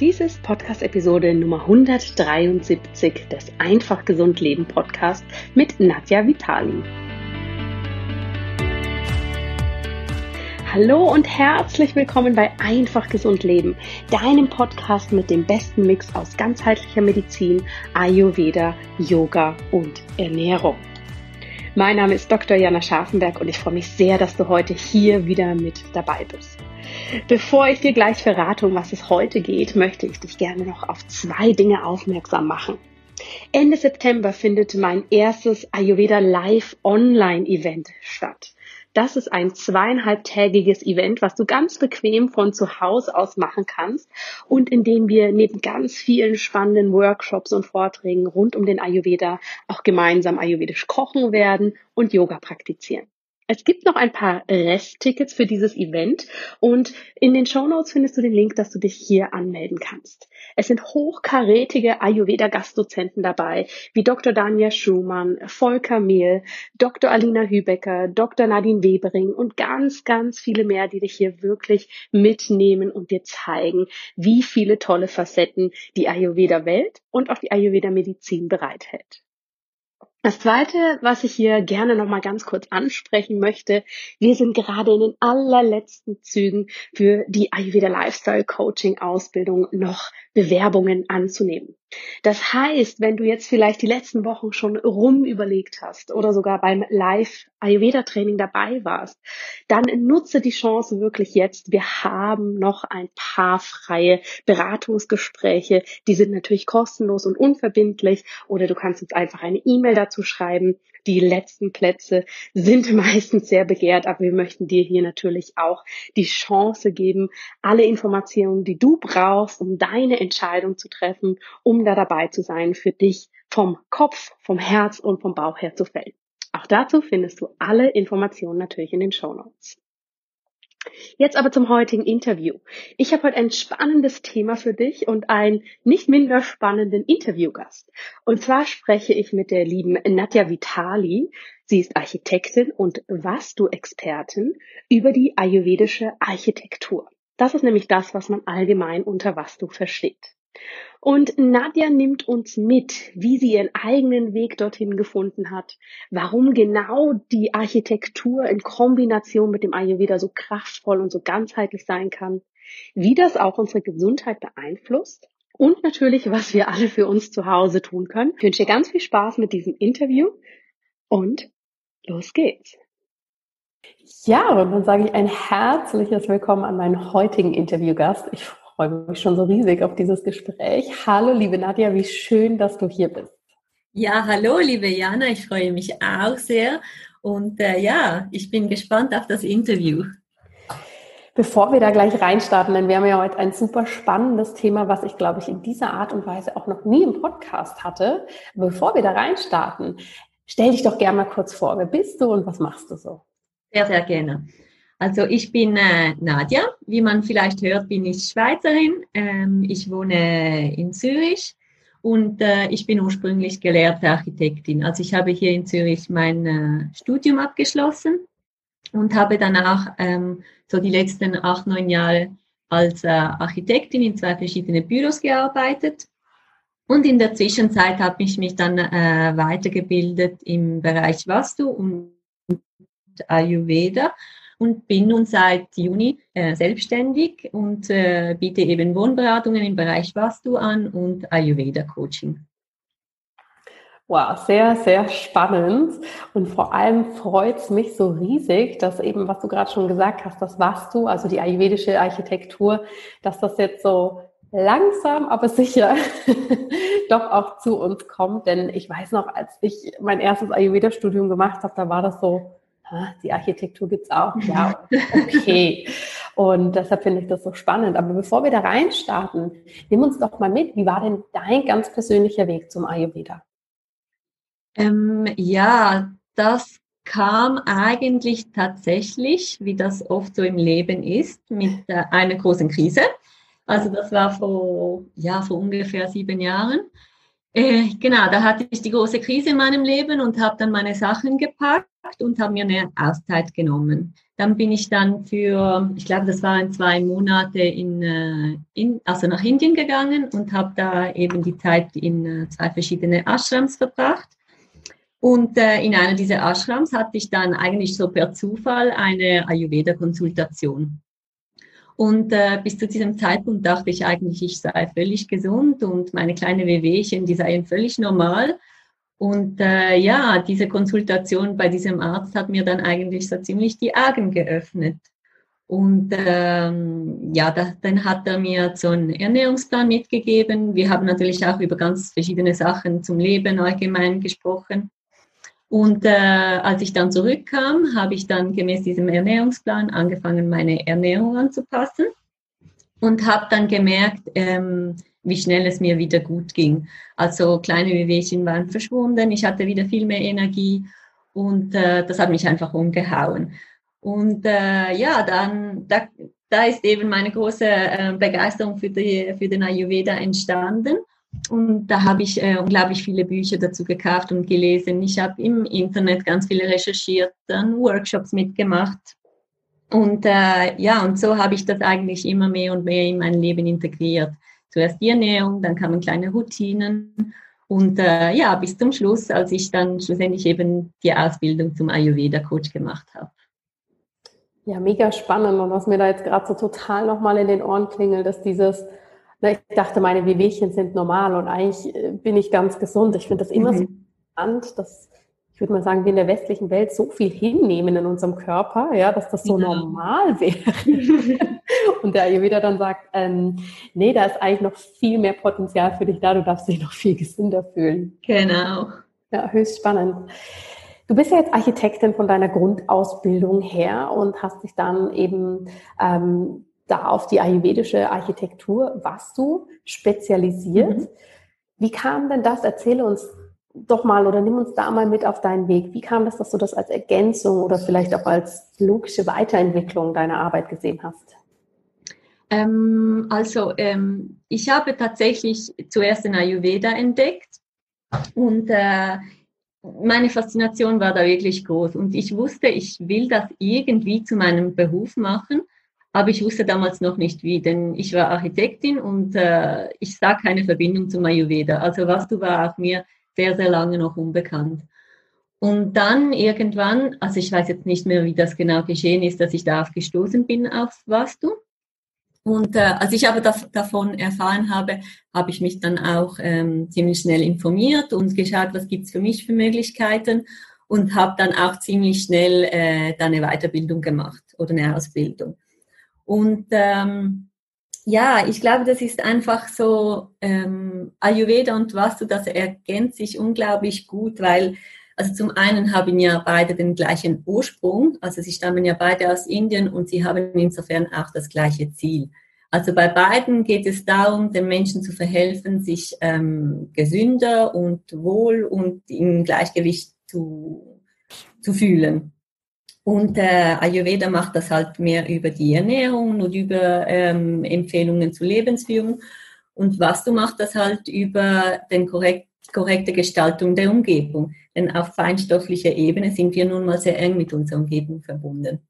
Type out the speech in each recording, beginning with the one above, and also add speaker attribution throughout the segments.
Speaker 1: Dies ist Podcast-Episode Nummer 173 des Einfach Gesund Leben Podcast mit Nadja Vitali. Hallo und herzlich willkommen bei Einfach Gesund Leben, deinem Podcast mit dem besten Mix aus ganzheitlicher Medizin, Ayurveda, Yoga und Ernährung. Mein Name ist Dr. Jana Scharfenberg und ich freue mich sehr, dass du heute hier wieder mit dabei bist. Bevor ich dir gleich verrate, um was es heute geht, möchte ich dich gerne noch auf zwei Dinge aufmerksam machen. Ende September findet mein erstes Ayurveda Live Online Event statt. Das ist ein zweieinhalbtägiges Event, was du ganz bequem von zu Hause aus machen kannst und in dem wir neben ganz vielen spannenden Workshops und Vorträgen rund um den Ayurveda auch gemeinsam ayurvedisch kochen werden und Yoga praktizieren. Es gibt noch ein paar Resttickets für dieses Event und in den Show Notes findest du den Link, dass du dich hier anmelden kannst. Es sind hochkarätige Ayurveda-Gastdozenten dabei, wie Dr. Danja Schumann, Volker Mehl, Dr. Alina Hübecker, Dr. Nadine Webering und ganz, ganz viele mehr, die dich hier wirklich mitnehmen und dir zeigen, wie viele tolle Facetten die Ayurveda-Welt und auch die Ayurveda-Medizin bereithält. Das zweite, was ich hier gerne noch mal ganz kurz ansprechen möchte, wir sind gerade in den allerletzten Zügen für die Ayurveda Lifestyle Coaching Ausbildung noch Bewerbungen anzunehmen. Das heißt, wenn du jetzt vielleicht die letzten Wochen schon rum überlegt hast oder sogar beim Live Ayurveda Training dabei warst, dann nutze die Chance wirklich jetzt. Wir haben noch ein paar freie Beratungsgespräche. Die sind natürlich kostenlos und unverbindlich oder du kannst uns einfach eine E-Mail dazu schreiben. Die letzten Plätze sind meistens sehr begehrt, aber wir möchten dir hier natürlich auch die Chance geben, alle Informationen, die du brauchst, um deine Entscheidung zu treffen, um da dabei zu sein, für dich vom Kopf, vom Herz und vom Bauch her zu fällen. Auch dazu findest du alle Informationen natürlich in den Show Notes. Jetzt aber zum heutigen Interview. Ich habe heute ein spannendes Thema für dich und einen nicht minder spannenden Interviewgast. Und zwar spreche ich mit der lieben Nadja Vitali. Sie ist Architektin und Vastu-Expertin über die ayurvedische Architektur. Das ist nämlich das, was man allgemein unter Vastu versteht. Und Nadja nimmt uns mit, wie sie ihren eigenen Weg dorthin gefunden hat, warum genau die Architektur in Kombination mit dem Ayurveda so kraftvoll und so ganzheitlich sein kann, wie das auch unsere Gesundheit beeinflusst und natürlich, was wir alle für uns zu Hause tun können. Ich wünsche dir ganz viel Spaß mit diesem Interview und los geht's. Ja, und dann sage ich ein herzliches Willkommen an meinen heutigen Interviewgast. Ich freue mich schon so riesig auf dieses Gespräch. Hallo, liebe Nadja, wie schön, dass du hier bist.
Speaker 2: Ja, hallo, liebe Jana, ich freue mich auch sehr. Und äh, ja, ich bin gespannt auf das Interview.
Speaker 1: Bevor wir da gleich reinstarten, denn wir haben ja heute ein super spannendes Thema, was ich, glaube ich, in dieser Art und Weise auch noch nie im Podcast hatte. Bevor wir da reinstarten, stell dich doch gerne mal kurz vor. Wer bist du und was machst du so?
Speaker 2: Sehr, sehr gerne. Also ich bin äh, Nadja, wie man vielleicht hört, bin ich Schweizerin. Ähm, ich wohne in Zürich und äh, ich bin ursprünglich gelehrte Architektin. Also ich habe hier in Zürich mein äh, Studium abgeschlossen und habe danach ähm, so die letzten acht, neun Jahre als äh, Architektin in zwei verschiedene Büros gearbeitet. Und in der Zwischenzeit habe ich mich dann äh, weitergebildet im Bereich Vastu und Ayurveda und bin nun seit Juni äh, selbstständig und äh, biete eben Wohnberatungen im Bereich Vastu an und Ayurveda-Coaching.
Speaker 1: Wow, sehr, sehr spannend. Und vor allem freut es mich so riesig, dass eben, was du gerade schon gesagt hast, das Vastu, also die ayurvedische Architektur, dass das jetzt so langsam, aber sicher doch auch zu uns kommt. Denn ich weiß noch, als ich mein erstes Ayurveda-Studium gemacht habe, da war das so, die Architektur gibt's auch. Ja, okay. Und deshalb finde ich das so spannend. Aber bevor wir da reinstarten, nimm uns doch mal mit. Wie war denn dein ganz persönlicher Weg zum Ayurveda?
Speaker 2: Ähm, ja, das kam eigentlich tatsächlich, wie das oft so im Leben ist, mit einer großen Krise. Also das war vor, ja, vor ungefähr sieben Jahren. Äh, genau, da hatte ich die große Krise in meinem Leben und habe dann meine Sachen gepackt und habe mir eine Auszeit genommen. Dann bin ich dann für, ich glaube, das waren zwei Monate in, äh, in also nach Indien gegangen und habe da eben die Zeit in äh, zwei verschiedene Ashrams verbracht. Und äh, in einer dieser Ashrams hatte ich dann eigentlich so per Zufall eine Ayurveda-Konsultation. Und äh, bis zu diesem Zeitpunkt dachte ich eigentlich, ich sei völlig gesund und meine kleinen Wehwehchen, die seien völlig normal. Und äh, ja, diese Konsultation bei diesem Arzt hat mir dann eigentlich so ziemlich die Augen geöffnet. Und ähm, ja, da, dann hat er mir so einen Ernährungsplan mitgegeben. Wir haben natürlich auch über ganz verschiedene Sachen zum Leben allgemein gesprochen. Und äh, als ich dann zurückkam, habe ich dann gemäß diesem Ernährungsplan angefangen, meine Ernährung anzupassen und habe dann gemerkt, ähm, wie schnell es mir wieder gut ging. Also kleine Wehwehchen waren verschwunden, ich hatte wieder viel mehr Energie und äh, das hat mich einfach umgehauen. Und äh, ja, dann da, da ist eben meine große äh, Begeisterung für, die, für den Ayurveda entstanden. Und da habe ich äh, unglaublich viele Bücher dazu gekauft und gelesen. Ich habe im Internet ganz viele recherchiert, dann Workshops mitgemacht. Und äh, ja, und so habe ich das eigentlich immer mehr und mehr in mein Leben integriert. Zuerst die Ernährung, dann kamen kleine Routinen. Und äh, ja, bis zum Schluss, als ich dann schlussendlich eben die Ausbildung zum Ayurveda-Coach gemacht habe.
Speaker 1: Ja, mega spannend. Und was mir da jetzt gerade so total nochmal in den Ohren klingelt, ist dieses, ich dachte, meine Wehwehchen sind normal und eigentlich äh, bin ich ganz gesund. Ich finde das immer mhm. so spannend, dass ich würde mal sagen, wir in der westlichen Welt so viel hinnehmen in unserem Körper, ja, dass das so genau. normal wäre. und der Ayurveda dann sagt, ähm, nee, da ist eigentlich noch viel mehr Potenzial für dich da, du darfst dich noch viel gesünder fühlen.
Speaker 2: Genau.
Speaker 1: Ja, höchst spannend. Du bist ja jetzt Architektin von deiner Grundausbildung her und hast dich dann eben ähm, da auf die ayurvedische Architektur warst du spezialisiert. Mhm. Wie kam denn das? Erzähle uns doch mal oder nimm uns da mal mit auf deinen Weg. Wie kam das, dass du das als Ergänzung oder vielleicht auch als logische Weiterentwicklung deiner Arbeit gesehen hast?
Speaker 2: Ähm, also ähm, ich habe tatsächlich zuerst den Ayurveda entdeckt und äh, meine Faszination war da wirklich groß und ich wusste, ich will das irgendwie zu meinem Beruf machen aber ich wusste damals noch nicht wie, denn ich war Architektin und äh, ich sah keine Verbindung zum Ayurveda. Also Vastu war auch mir sehr, sehr lange noch unbekannt. Und dann irgendwann, also ich weiß jetzt nicht mehr, wie das genau geschehen ist, dass ich darauf gestoßen bin auf Vastu. Und äh, als ich aber das, davon erfahren habe, habe ich mich dann auch ähm, ziemlich schnell informiert und geschaut, was gibt's für mich für Möglichkeiten und habe dann auch ziemlich schnell äh, dann eine Weiterbildung gemacht oder eine Ausbildung. Und ähm, ja, ich glaube, das ist einfach so, ähm, Ayurveda und Vastu, das ergänzt sich unglaublich gut, weil, also zum einen haben ja beide den gleichen Ursprung, also sie stammen ja beide aus Indien und sie haben insofern auch das gleiche Ziel. Also bei beiden geht es darum, den Menschen zu verhelfen, sich ähm, gesünder und wohl und im Gleichgewicht zu, zu fühlen. Und äh, Ayurveda macht das halt mehr über die Ernährung und über ähm, Empfehlungen zur Lebensführung. Und was du machst das halt über den korrekt, korrekte Gestaltung der Umgebung. Denn auf feinstofflicher Ebene sind wir nun mal sehr eng mit unserer Umgebung verbunden.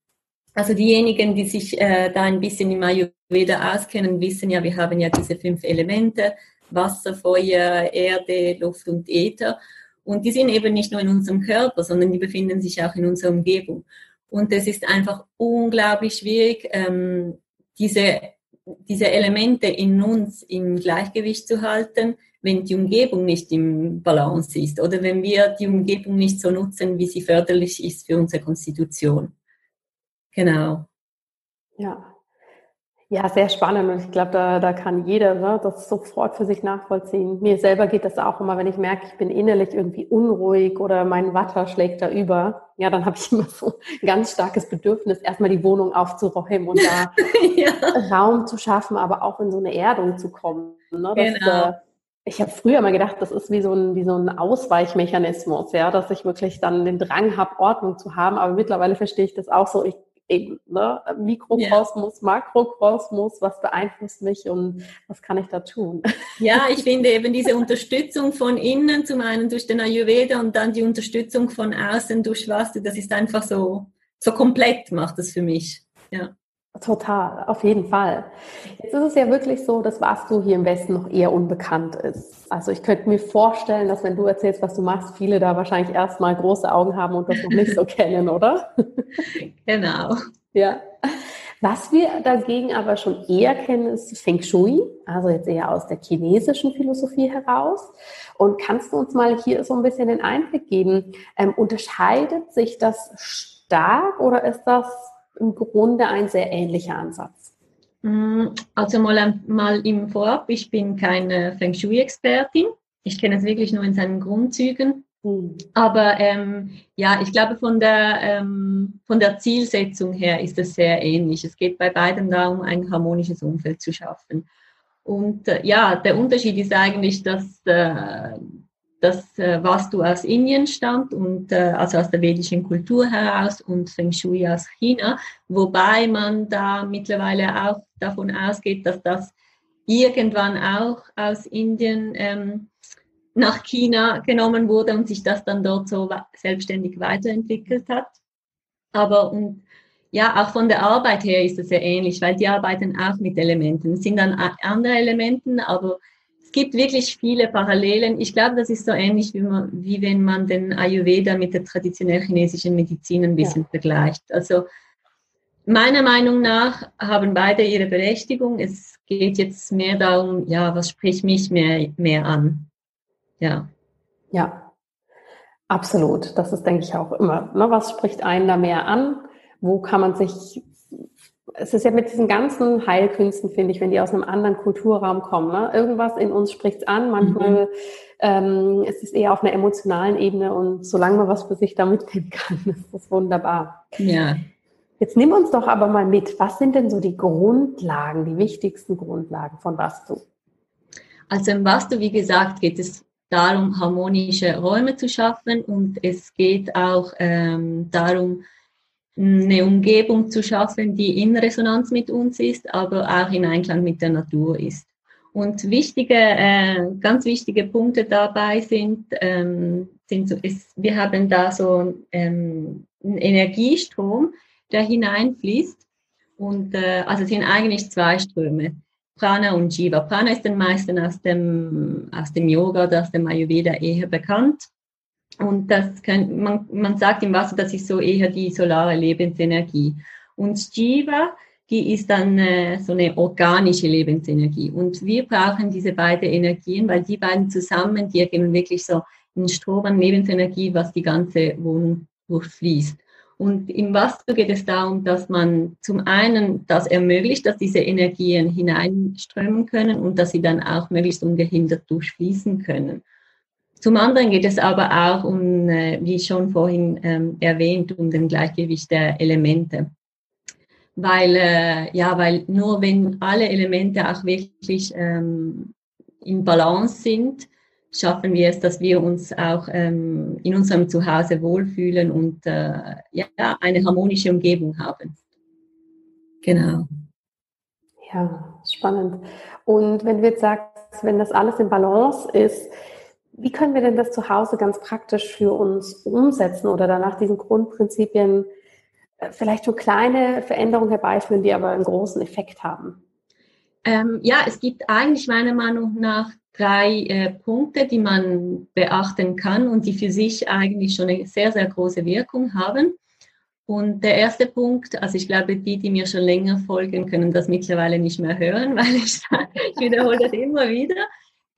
Speaker 2: Also diejenigen, die sich äh, da ein bisschen im Ayurveda auskennen, wissen ja, wir haben ja diese fünf Elemente, Wasser, Feuer, Erde, Luft und Äther. Und die sind eben nicht nur in unserem Körper, sondern die befinden sich auch in unserer Umgebung. Und es ist einfach unglaublich schwierig, ähm, diese, diese Elemente in uns im Gleichgewicht zu halten, wenn die Umgebung nicht im Balance ist oder wenn wir die Umgebung nicht so nutzen, wie sie förderlich ist für unsere Konstitution. Genau.
Speaker 1: Ja, ja, sehr spannend und ich glaube, da, da kann jeder ne, das sofort für sich nachvollziehen. Mir selber geht das auch immer, wenn ich merke, ich bin innerlich irgendwie unruhig oder mein Watter schlägt da über. Ja, dann habe ich immer so ein ganz starkes Bedürfnis, erstmal die Wohnung aufzuräumen und da ja. Raum zu schaffen, aber auch in so eine Erdung zu kommen. Ne? Das, genau. Äh, ich habe früher mal gedacht, das ist wie so ein, wie so ein Ausweichmechanismus, ja, dass ich wirklich dann den Drang habe, Ordnung zu haben. Aber mittlerweile verstehe ich das auch so. Ich eben, ne? Mikrokosmos, ja. Makrokosmos, was beeinflusst mich und was kann ich da tun?
Speaker 2: Ja, ich finde eben diese Unterstützung von innen, zum einen durch den Ayurveda und dann die Unterstützung von außen durch Vastu, das ist einfach so, so komplett macht das für mich. Ja.
Speaker 1: Total, auf jeden Fall. Jetzt ist es ja wirklich so, dass Vastu hier im Westen noch eher unbekannt ist. Also ich könnte mir vorstellen, dass wenn du erzählst, was du machst, viele da wahrscheinlich erstmal große Augen haben und das noch nicht so kennen, oder?
Speaker 2: Genau.
Speaker 1: Ja. Was wir dagegen aber schon eher kennen, ist Feng Shui, also jetzt eher aus der chinesischen Philosophie heraus. Und kannst du uns mal hier so ein bisschen den Einblick geben? Ähm, unterscheidet sich das stark oder ist das im Grunde ein sehr ähnlicher Ansatz.
Speaker 2: Mm, also mal, mal im Vorab, ich bin keine Feng Shui-Expertin. Ich kenne es wirklich nur in seinen Grundzügen. Mhm. Aber ähm, ja, ich glaube, von der, ähm, von der Zielsetzung her ist es sehr ähnlich. Es geht bei beiden darum, ein harmonisches Umfeld zu schaffen. Und äh, ja, der Unterschied ist eigentlich, dass äh, das äh, du aus Indien stammt und äh, also aus der vedischen Kultur heraus und Feng Shui aus China, wobei man da mittlerweile auch davon ausgeht, dass das irgendwann auch aus Indien ähm, nach China genommen wurde und sich das dann dort so selbstständig weiterentwickelt hat. Aber und ja, auch von der Arbeit her ist es sehr ähnlich, weil die arbeiten auch mit Elementen. Es sind dann andere Elementen, aber es gibt wirklich viele Parallelen. Ich glaube, das ist so ähnlich, wie, man, wie wenn man den Ayurveda mit der traditionell chinesischen Medizin ein bisschen ja. vergleicht. Also meiner Meinung nach haben beide ihre Berechtigung. Es geht jetzt mehr darum, ja, was spricht mich mehr, mehr an? Ja.
Speaker 1: Ja, absolut. Das ist, denke ich, auch immer. Ne? Was spricht einen da mehr an? Wo kann man sich es ist ja mit diesen ganzen Heilkünsten, finde ich, wenn die aus einem anderen Kulturraum kommen. Ne? Irgendwas in uns spricht es an, manchmal mhm. ähm, ist es eher auf einer emotionalen Ebene und solange man was für sich da mitnehmen kann, ist das wunderbar.
Speaker 2: Ja.
Speaker 1: Jetzt nimm uns doch aber mal mit. Was sind denn so die Grundlagen, die wichtigsten Grundlagen von Vastu?
Speaker 2: Also im Vastu, wie gesagt, geht es darum, harmonische Räume zu schaffen und es geht auch ähm, darum, eine Umgebung zu schaffen, die in Resonanz mit uns ist, aber auch in Einklang mit der Natur ist. Und wichtige, äh, ganz wichtige Punkte dabei sind, ähm, sind so, ist, wir haben da so ähm, einen Energiestrom, der hineinfließt. Und äh, also es sind eigentlich zwei Ströme, Prana und Jiva. Prana ist den meisten aus dem, aus dem Yoga oder aus dem Ayurveda eher bekannt. Und das kann, man, man sagt im Wasser, das ist so eher die solare Lebensenergie. Und Jiva, die ist dann äh, so eine organische Lebensenergie. Und wir brauchen diese beiden Energien, weil die beiden zusammen, die ergeben wirklich so einen Strom an Lebensenergie, was die ganze Wohnung durchfließt. Und im Wasser geht es darum, dass man zum einen das ermöglicht, dass diese Energien hineinströmen können und dass sie dann auch möglichst ungehindert durchfließen können. Zum anderen geht es aber auch um, äh, wie schon vorhin ähm, erwähnt, um den Gleichgewicht der Elemente. Weil, äh, ja, weil nur wenn alle Elemente auch wirklich ähm, in Balance sind, schaffen wir es, dass wir uns auch ähm, in unserem Zuhause wohlfühlen und äh, ja, eine harmonische Umgebung haben.
Speaker 1: Genau. Ja, spannend. Und wenn du jetzt sagst, wenn das alles in Balance ist, wie können wir denn das zu Hause ganz praktisch für uns umsetzen oder danach diesen Grundprinzipien äh, vielleicht so kleine Veränderungen herbeiführen, die aber einen großen Effekt haben?
Speaker 2: Ähm, ja, es gibt eigentlich meiner Meinung nach drei äh, Punkte, die man beachten kann und die für sich eigentlich schon eine sehr, sehr große Wirkung haben. Und der erste Punkt, also ich glaube, die, die mir schon länger folgen, können das mittlerweile nicht mehr hören, weil ich, ich wiederhole das immer wieder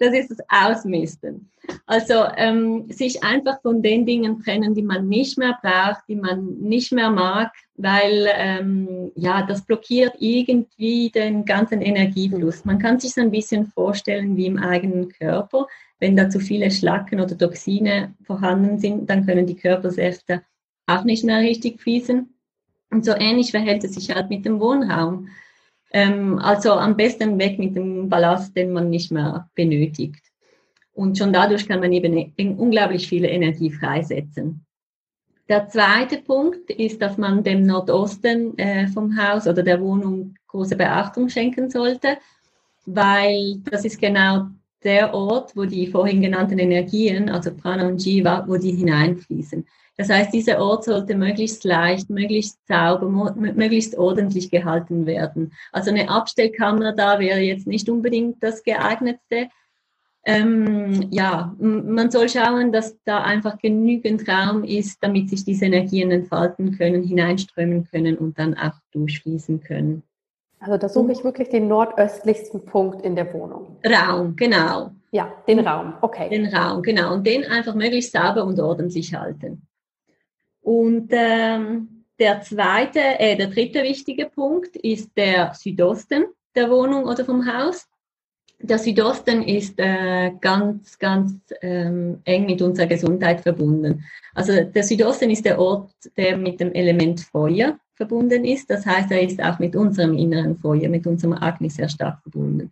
Speaker 2: das ist das Ausmisten. Also ähm, sich einfach von den Dingen trennen, die man nicht mehr braucht, die man nicht mehr mag, weil ähm, ja, das blockiert irgendwie den ganzen Energiefluss. Man kann sich so ein bisschen vorstellen wie im eigenen Körper. Wenn da zu viele Schlacken oder Toxine vorhanden sind, dann können die Körpersäfte auch nicht mehr richtig fließen. Und so ähnlich verhält es sich halt mit dem Wohnraum. Ähm, also am besten weg mit dem Ballast, den man nicht mehr benötigt. Und schon dadurch kann man eben unglaublich viel Energie freisetzen. Der zweite Punkt ist, dass man dem Nordosten äh, vom Haus oder der Wohnung große Beachtung schenken sollte, weil das ist genau der Ort, wo die vorhin genannten Energien, also Prana und Jiva, wo die hineinfließen. Das heißt, dieser Ort sollte möglichst leicht, möglichst sauber, möglichst ordentlich gehalten werden. Also eine Abstellkammer da wäre jetzt nicht unbedingt das geeignetste. Ähm, ja, man soll schauen, dass da einfach genügend Raum ist, damit sich diese Energien entfalten können, hineinströmen können und dann auch durchfließen können.
Speaker 1: Also da suche ich wirklich den nordöstlichsten Punkt in der Wohnung.
Speaker 2: Raum, genau.
Speaker 1: Ja, den Raum, okay.
Speaker 2: Den Raum, genau. Und den einfach möglichst sauber und ordentlich halten. Und ähm, der zweite, äh, der dritte wichtige Punkt ist der Südosten der Wohnung oder vom Haus. Der Südosten ist äh, ganz, ganz ähm, eng mit unserer Gesundheit verbunden. Also der Südosten ist der Ort, der mit dem Element Feuer verbunden ist. Das heißt, er ist auch mit unserem inneren Feuer, mit unserem Agni sehr stark verbunden.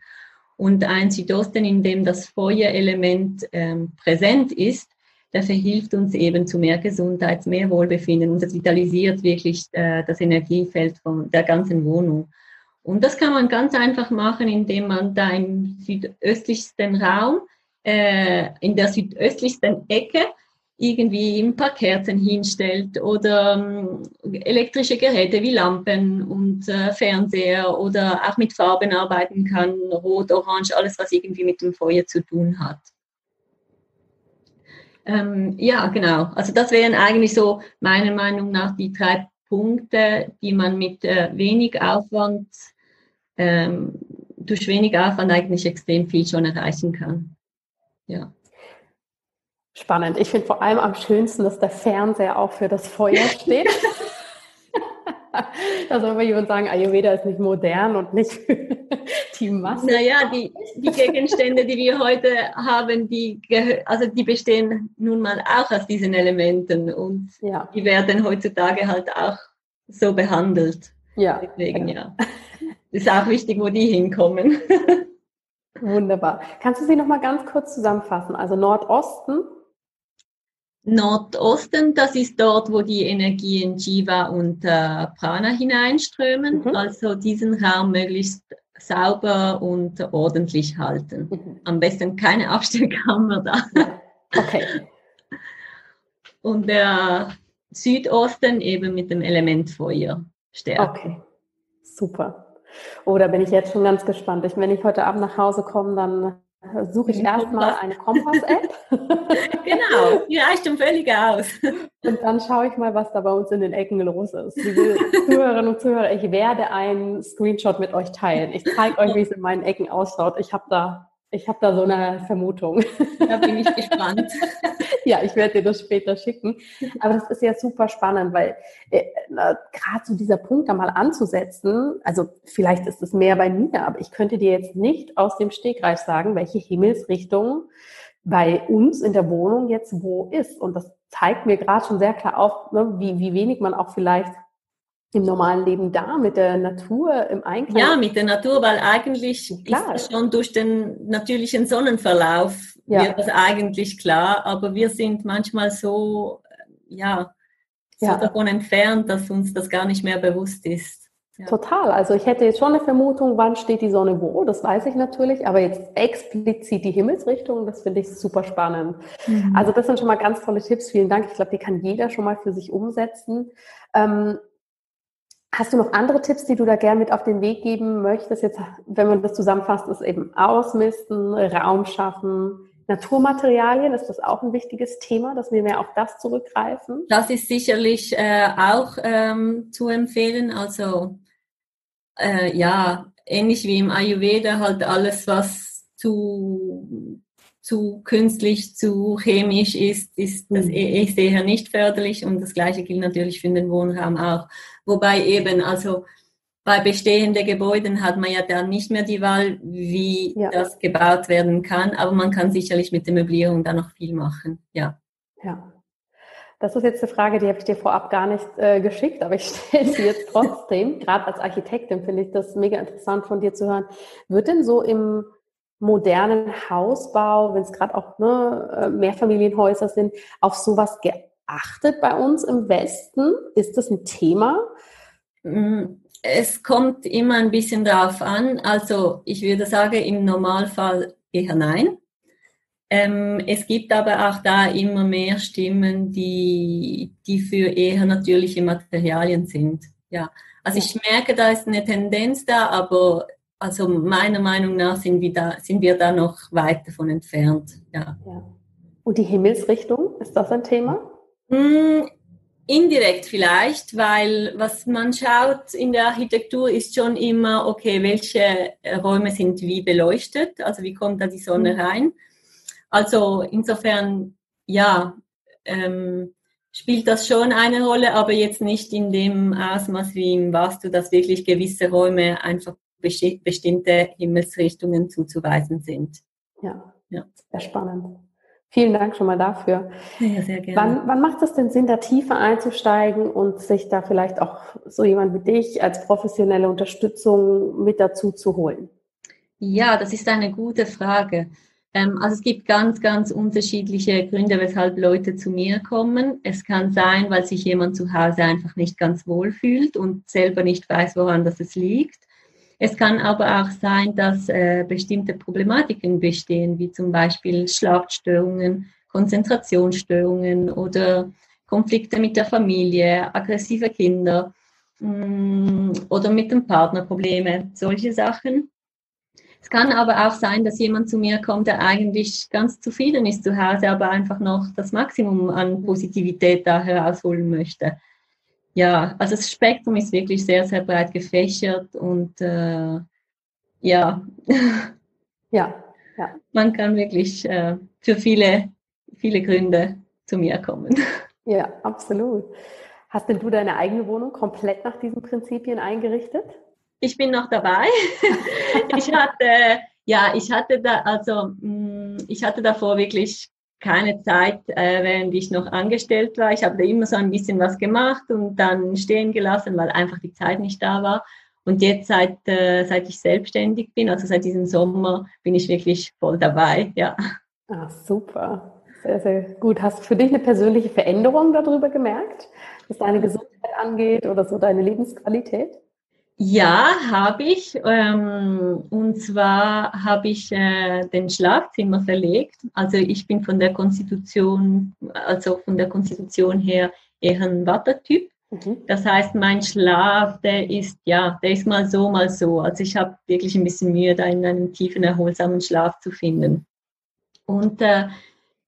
Speaker 2: Und ein Südosten, in dem das Feuerelement ähm, präsent ist, der verhilft uns eben zu mehr Gesundheit, mehr Wohlbefinden und das vitalisiert wirklich äh, das Energiefeld von der ganzen Wohnung. Und das kann man ganz einfach machen, indem man da im südöstlichsten Raum, äh, in der südöstlichsten Ecke, irgendwie ein paar Kerzen hinstellt oder ähm, elektrische Geräte wie Lampen und äh, Fernseher oder auch mit Farben arbeiten kann, rot, orange, alles, was irgendwie mit dem Feuer zu tun hat. Ähm, ja, genau. Also das wären eigentlich so meiner Meinung nach die drei Punkte, die man mit äh, wenig Aufwand, ähm, durch wenig Aufwand eigentlich extrem viel schon erreichen kann. Ja.
Speaker 1: Spannend. Ich finde vor allem am schönsten, dass der Fernseher auch für das Feuer steht. da soll man jemand sagen, Ayurveda ist nicht modern und nicht die Masse.
Speaker 2: Naja, die, die Gegenstände, die wir heute haben, die, also die bestehen nun mal auch aus diesen Elementen und ja. die werden heutzutage halt auch so behandelt.
Speaker 1: Ja.
Speaker 2: Deswegen, ja. Ist auch wichtig, wo die hinkommen.
Speaker 1: Wunderbar. Kannst du sie nochmal ganz kurz zusammenfassen? Also Nordosten
Speaker 2: Nordosten, das ist dort, wo die Energien Jiva und äh, Prana hineinströmen. Mhm. Also diesen Raum möglichst sauber und ordentlich halten. Mhm. Am besten keine Abstellkammer da.
Speaker 1: Okay.
Speaker 2: Und der Südosten eben mit dem Element Feuer stärken.
Speaker 1: Okay, super. Oh, da bin ich jetzt schon ganz gespannt. Ich, wenn ich heute Abend nach Hause komme, dann suche ich erstmal eine Kompass-App.
Speaker 2: genau, die reicht schon völlig aus.
Speaker 1: Und dann schaue ich mal, was da bei uns in den Ecken los ist. Liebe Zuhörerinnen und Zuhörer, ich werde einen Screenshot mit euch teilen. Ich zeige euch, wie es in meinen Ecken ausschaut. Ich habe da ich habe da so eine Vermutung.
Speaker 2: Da bin ich gespannt.
Speaker 1: ja, ich werde dir das später schicken. Aber das ist ja super spannend, weil äh, gerade so dieser Punkt da mal anzusetzen, also vielleicht ist es mehr bei mir, aber ich könnte dir jetzt nicht aus dem Stegreif sagen, welche Himmelsrichtung bei uns in der Wohnung jetzt wo ist. Und das zeigt mir gerade schon sehr klar auf, ne, wie, wie wenig man auch vielleicht im normalen Leben da, mit der Natur im Einklang?
Speaker 2: Ja, mit der Natur, weil eigentlich klar. ist schon durch den natürlichen Sonnenverlauf ja. wird das eigentlich klar, aber wir sind manchmal so, ja, so ja. davon entfernt, dass uns das gar nicht mehr bewusst ist.
Speaker 1: Ja. Total. Also ich hätte jetzt schon eine Vermutung, wann steht die Sonne wo, das weiß ich natürlich, aber jetzt explizit die Himmelsrichtung, das finde ich super spannend. Mhm. Also das sind schon mal ganz tolle Tipps. Vielen Dank. Ich glaube, die kann jeder schon mal für sich umsetzen. Ähm, Hast du noch andere Tipps, die du da gerne mit auf den Weg geben möchtest? Jetzt, wenn man das zusammenfasst, ist eben Ausmisten, Raum schaffen, Naturmaterialien, ist das auch ein wichtiges Thema, dass wir mehr auf das zurückgreifen?
Speaker 2: Das ist sicherlich äh, auch ähm, zu empfehlen. Also äh, ja, ähnlich wie im Ayurveda, halt alles, was zu, zu künstlich, zu chemisch ist, ist, das mhm. ist eher nicht förderlich. Und das Gleiche gilt natürlich für den Wohnraum auch. Wobei eben, also bei bestehenden Gebäuden hat man ja dann nicht mehr die Wahl, wie ja. das gebaut werden kann, aber man kann sicherlich mit der Möblierung da noch viel machen, ja.
Speaker 1: Ja. Das ist jetzt eine Frage, die habe ich dir vorab gar nicht äh, geschickt, aber ich stelle sie jetzt trotzdem. Gerade als Architektin finde ich das mega interessant von dir zu hören. Wird denn so im modernen Hausbau, wenn es gerade auch ne, äh, Mehrfamilienhäuser sind, auf sowas beachtet bei uns im Westen? Ist das ein Thema?
Speaker 2: Mm, es kommt immer ein bisschen darauf an. Also ich würde sagen, im Normalfall eher nein. Ähm, es gibt aber auch da immer mehr Stimmen, die, die für eher natürliche Materialien sind. Ja, also ich merke, da ist eine Tendenz da, aber also meiner Meinung nach sind wir da, sind wir da noch weit davon entfernt. Ja. ja.
Speaker 1: Und die Himmelsrichtung, ist das ein Thema?
Speaker 2: Mm, indirekt vielleicht, weil was man schaut in der Architektur ist schon immer, okay, welche Räume sind wie beleuchtet, also wie kommt da die Sonne mhm. rein. Also insofern, ja, ähm, spielt das schon eine Rolle, aber jetzt nicht in dem Ausmaß wie im Vastu, dass wirklich gewisse Räume einfach bestimmte Himmelsrichtungen zuzuweisen sind.
Speaker 1: Ja, ja. sehr spannend. Vielen Dank schon mal dafür.
Speaker 2: Ja, sehr gerne.
Speaker 1: Wann, wann macht es denn Sinn, da tiefer einzusteigen und sich da vielleicht auch so jemand wie dich als professionelle Unterstützung mit dazu zu holen?
Speaker 2: Ja, das ist eine gute Frage. Ähm, also es gibt ganz, ganz unterschiedliche Gründe, weshalb Leute zu mir kommen. Es kann sein, weil sich jemand zu Hause einfach nicht ganz wohl fühlt und selber nicht weiß, woran das es liegt. Es kann aber auch sein, dass äh, bestimmte Problematiken bestehen, wie zum Beispiel Schlafstörungen, Konzentrationsstörungen oder Konflikte mit der Familie, aggressive Kinder mh, mm, oder mit dem Partner Probleme, solche Sachen. Es kann aber auch sein, dass jemand zu mir kommt, der eigentlich ganz zufrieden ist zu Hause, aber einfach noch das Maximum an Positivität da herausholen möchte. Ja, also das Spektrum ist wirklich sehr, sehr breit gefächert und äh, ja. Ja, ja. Man kann wirklich äh, für viele, viele Gründe zu mir kommen.
Speaker 1: Ja, absolut. Hast denn du deine eigene Wohnung komplett nach diesen Prinzipien eingerichtet?
Speaker 2: ich bin noch dabei. ich hatte, ja, ich hatte da, also, mm, ich hatte davor wirklich keine Zeit, äh, während ich noch angestellt war. Ich habe da immer so ein bisschen was gemacht und dann stehen gelassen, weil einfach die Zeit nicht da war. Und jetzt, seit, äh, seit ich selbstständig bin, also seit diesem Sommer, bin ich wirklich voll dabei, ja.
Speaker 1: Ah, super. Sehr, sehr gut. Hast du für dich eine persönliche Veränderung darüber gemerkt, was deine Gesundheit angeht oder so deine Lebensqualität?
Speaker 2: Ja, habe ich. Ähm, und zwar habe ich äh, den Schlafzimmer verlegt. Also ich bin von der Konstitution, also von der Konstitution her eher ein Wattertyp. Mhm. Das heißt, mein Schlaf, der ist ja, der ist mal so, mal so. Also ich habe wirklich ein bisschen Mühe, da in einen tiefen, erholsamen Schlaf zu finden. Und äh,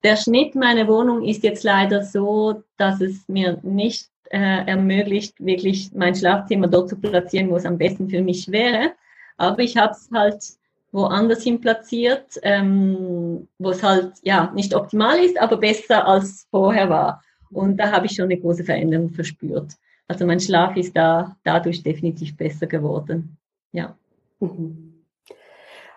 Speaker 2: der Schnitt meiner Wohnung ist jetzt leider so, dass es mir nicht äh, ermöglicht, wirklich mein Schlafzimmer dort zu platzieren, wo es am besten für mich wäre. Aber ich habe es halt woanders hin platziert, ähm, wo es halt ja nicht optimal ist, aber besser als vorher war. Und da habe ich schon eine große Veränderung verspürt. Also mein Schlaf ist da dadurch definitiv besser geworden. Ja. Mhm.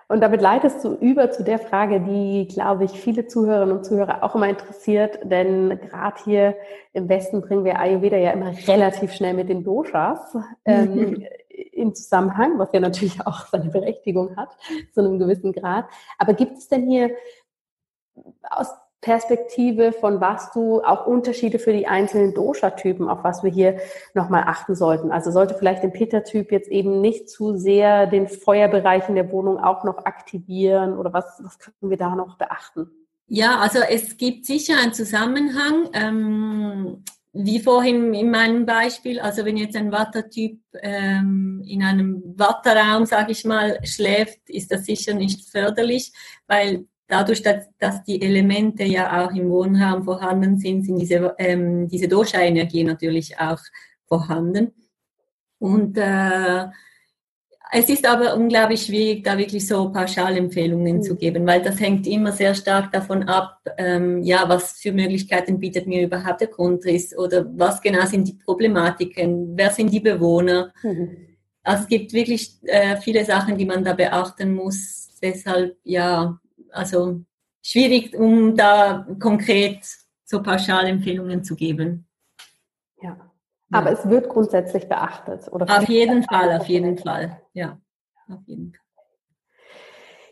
Speaker 1: Und damit leitest du über zu der Frage, die, glaube ich, viele Zuhörerinnen und Zuhörer auch immer interessiert, denn gerade hier im Westen bringen wir Ayurveda ja immer relativ schnell mit den Doshas ähm, in Zusammenhang, was ja natürlich auch seine Berechtigung hat, zu einem gewissen Grad. Aber gibt es denn hier aus Perspektive von was du auch Unterschiede für die einzelnen Dosha-Typen, auf was wir hier nochmal achten sollten. Also sollte vielleicht den Pitta-Typ jetzt eben nicht zu sehr den Feuerbereich in der Wohnung auch noch aktivieren oder was, was können wir da noch beachten?
Speaker 2: Ja, also es gibt sicher einen Zusammenhang. Ähm, wie vorhin in meinem Beispiel, also wenn jetzt ein Vata-Typ ähm, in einem Vata-Raum, sage ich mal, schläft, ist das sicher nicht förderlich, weil dadurch, dass, dass die Elemente ja auch im Wohnraum vorhanden sind, sind diese, ähm, diese Dosha-Energie natürlich auch vorhanden. Und äh, es ist aber unglaublich schwierig, da wirklich so Pauschalempfehlungen mhm. zu geben, weil das hängt immer sehr stark davon ab, ähm, ja, was für Möglichkeiten bietet mir überhaupt der Grundriss oder was genau sind die Problematiken, wer sind die Bewohner. Mhm. Also es gibt wirklich äh, viele Sachen, die man da beachten muss. Deshalb, ja, also schwierig, um da konkret so Pauschalempfehlungen zu geben.
Speaker 1: Ja. Aber ja. es wird grundsätzlich beachtet, oder?
Speaker 2: Auf jeden Fall, auf jeden Fall. Ja, auf jeden Fall.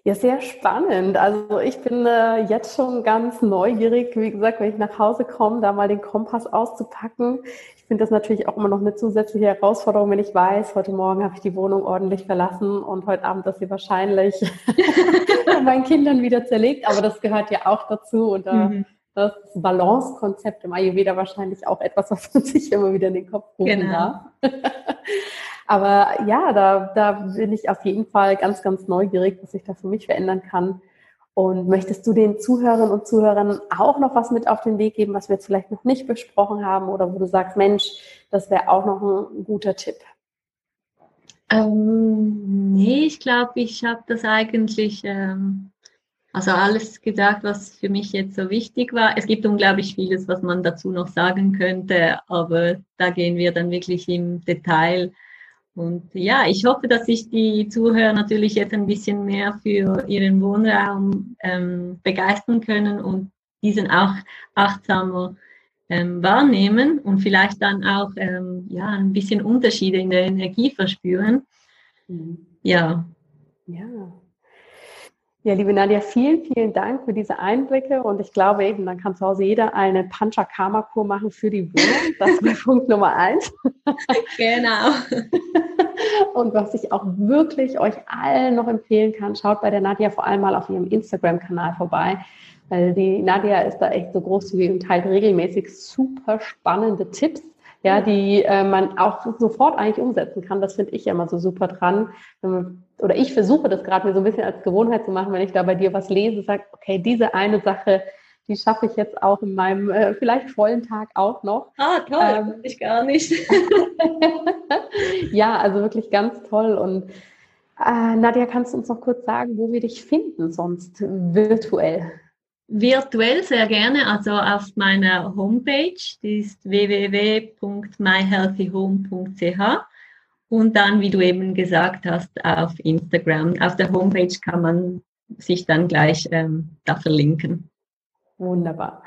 Speaker 1: Ja, sehr spannend. Also ich bin äh, jetzt schon ganz neugierig, wie gesagt, wenn ich nach Hause komme, da mal den Kompass auszupacken. Ich finde das natürlich auch immer noch eine zusätzliche Herausforderung, wenn ich weiß, heute Morgen habe ich die Wohnung ordentlich verlassen und heute Abend ist sie wahrscheinlich von meinen Kindern wieder zerlegt. Aber das gehört ja auch dazu und da mhm. das Balance-Konzept im Ayurveda wahrscheinlich auch etwas, was man sich immer wieder in den Kopf rufen genau. darf. Aber ja, da, da bin ich auf jeden Fall ganz, ganz neugierig, was sich da für mich verändern kann. Und möchtest du den Zuhörerinnen und Zuhörern auch noch was mit auf den Weg geben, was wir jetzt vielleicht noch nicht besprochen haben oder wo du sagst, Mensch, das wäre auch noch ein guter Tipp?
Speaker 2: Ähm, nee, ich glaube, ich habe das eigentlich, ähm, also alles gesagt, was für mich jetzt so wichtig war. Es gibt unglaublich vieles, was man dazu noch sagen könnte, aber da gehen wir dann wirklich im Detail und ja, ich hoffe, dass sich die Zuhörer natürlich jetzt ein bisschen mehr für ihren Wohnraum ähm, begeistern können und diesen auch achtsamer ähm, wahrnehmen und vielleicht dann auch ähm, ja, ein bisschen Unterschiede in der Energie verspüren. Mhm. Ja.
Speaker 1: Ja, ja, liebe Nadja, vielen, vielen Dank für diese Einblicke und ich glaube eben, dann kann zu Hause jeder eine Pancha-Karma-Kur machen für die Wohnung. Das ist Punkt Nummer eins.
Speaker 2: Genau.
Speaker 1: Und was ich auch wirklich euch allen noch empfehlen kann, schaut bei der Nadja vor allem mal auf ihrem Instagram-Kanal vorbei, weil die Nadja ist da echt so großzügig und teilt regelmäßig super spannende Tipps ja, die äh, man auch sofort eigentlich umsetzen kann. Das finde ich ja immer so super dran. Oder ich versuche das gerade mir so ein bisschen als Gewohnheit zu machen, wenn ich da bei dir was lese, sage, okay, diese eine Sache, die schaffe ich jetzt auch in meinem äh, vielleicht vollen Tag auch noch.
Speaker 2: Ah, toll, ähm, ich gar nicht.
Speaker 1: ja, also wirklich ganz toll. Und äh, Nadja, kannst du uns noch kurz sagen, wo wir dich finden sonst virtuell?
Speaker 2: Virtuell sehr gerne, also auf meiner Homepage, die ist www.myhealthyhome.ch und dann, wie du eben gesagt hast, auf Instagram. Auf der Homepage kann man sich dann gleich ähm, da verlinken.
Speaker 1: Wunderbar.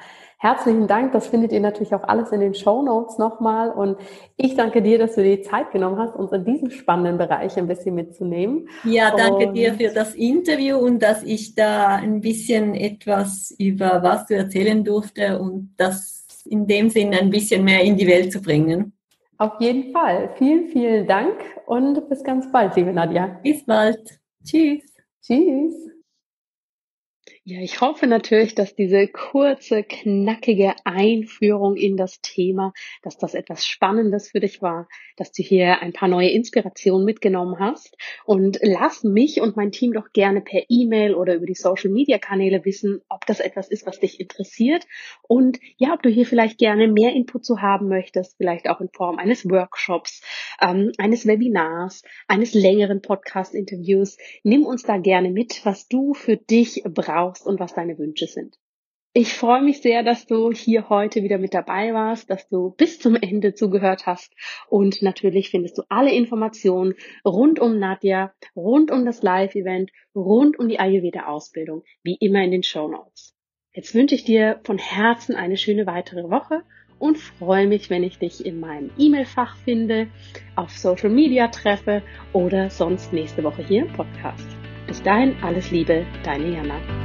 Speaker 1: Herzlichen Dank. Das findet ihr natürlich auch alles in den Show Notes nochmal. Und ich danke dir, dass du dir die Zeit genommen hast, uns in diesem spannenden Bereich ein bisschen mitzunehmen.
Speaker 2: Ja, danke und dir für das Interview und dass ich da ein bisschen etwas über was du erzählen durfte und das in dem Sinne ein bisschen mehr in die Welt zu bringen.
Speaker 1: Auf jeden Fall. Vielen, vielen Dank und bis ganz bald, liebe Nadja.
Speaker 2: Bis bald. Tschüss.
Speaker 1: Tschüss. Ja, ich hoffe natürlich, dass diese kurze, knackige Einführung in das Thema, dass das etwas Spannendes für dich war, dass du hier ein paar neue Inspirationen mitgenommen hast. Und lass mich und mein Team doch gerne per E-Mail oder über die Social Media Kanäle wissen, ob das etwas ist, was dich interessiert. Und ja, ob du hier vielleicht gerne mehr Input zu haben möchtest, vielleicht auch in Form eines Workshops, ähm, eines Webinars, eines längeren Podcast-Interviews. Nimm uns da gerne mit, was du für dich brauchst brauchst und was deine Wünsche sind. Ich freue mich sehr, dass du hier heute wieder mit dabei warst, dass du bis zum Ende zugehört hast und natürlich findest du alle Informationen rund um Nadja, rund um das Live-Event, rund um die Ayurveda-Ausbildung, wie immer in den Show Notes. Jetzt wünsche ich dir von Herzen eine schöne weitere Woche und freue mich, wenn ich dich in meinem E-Mail-Fach finde, auf Social Media treffe oder sonst nächste Woche hier im Podcast. Bis dahin alles Liebe, deine Jana.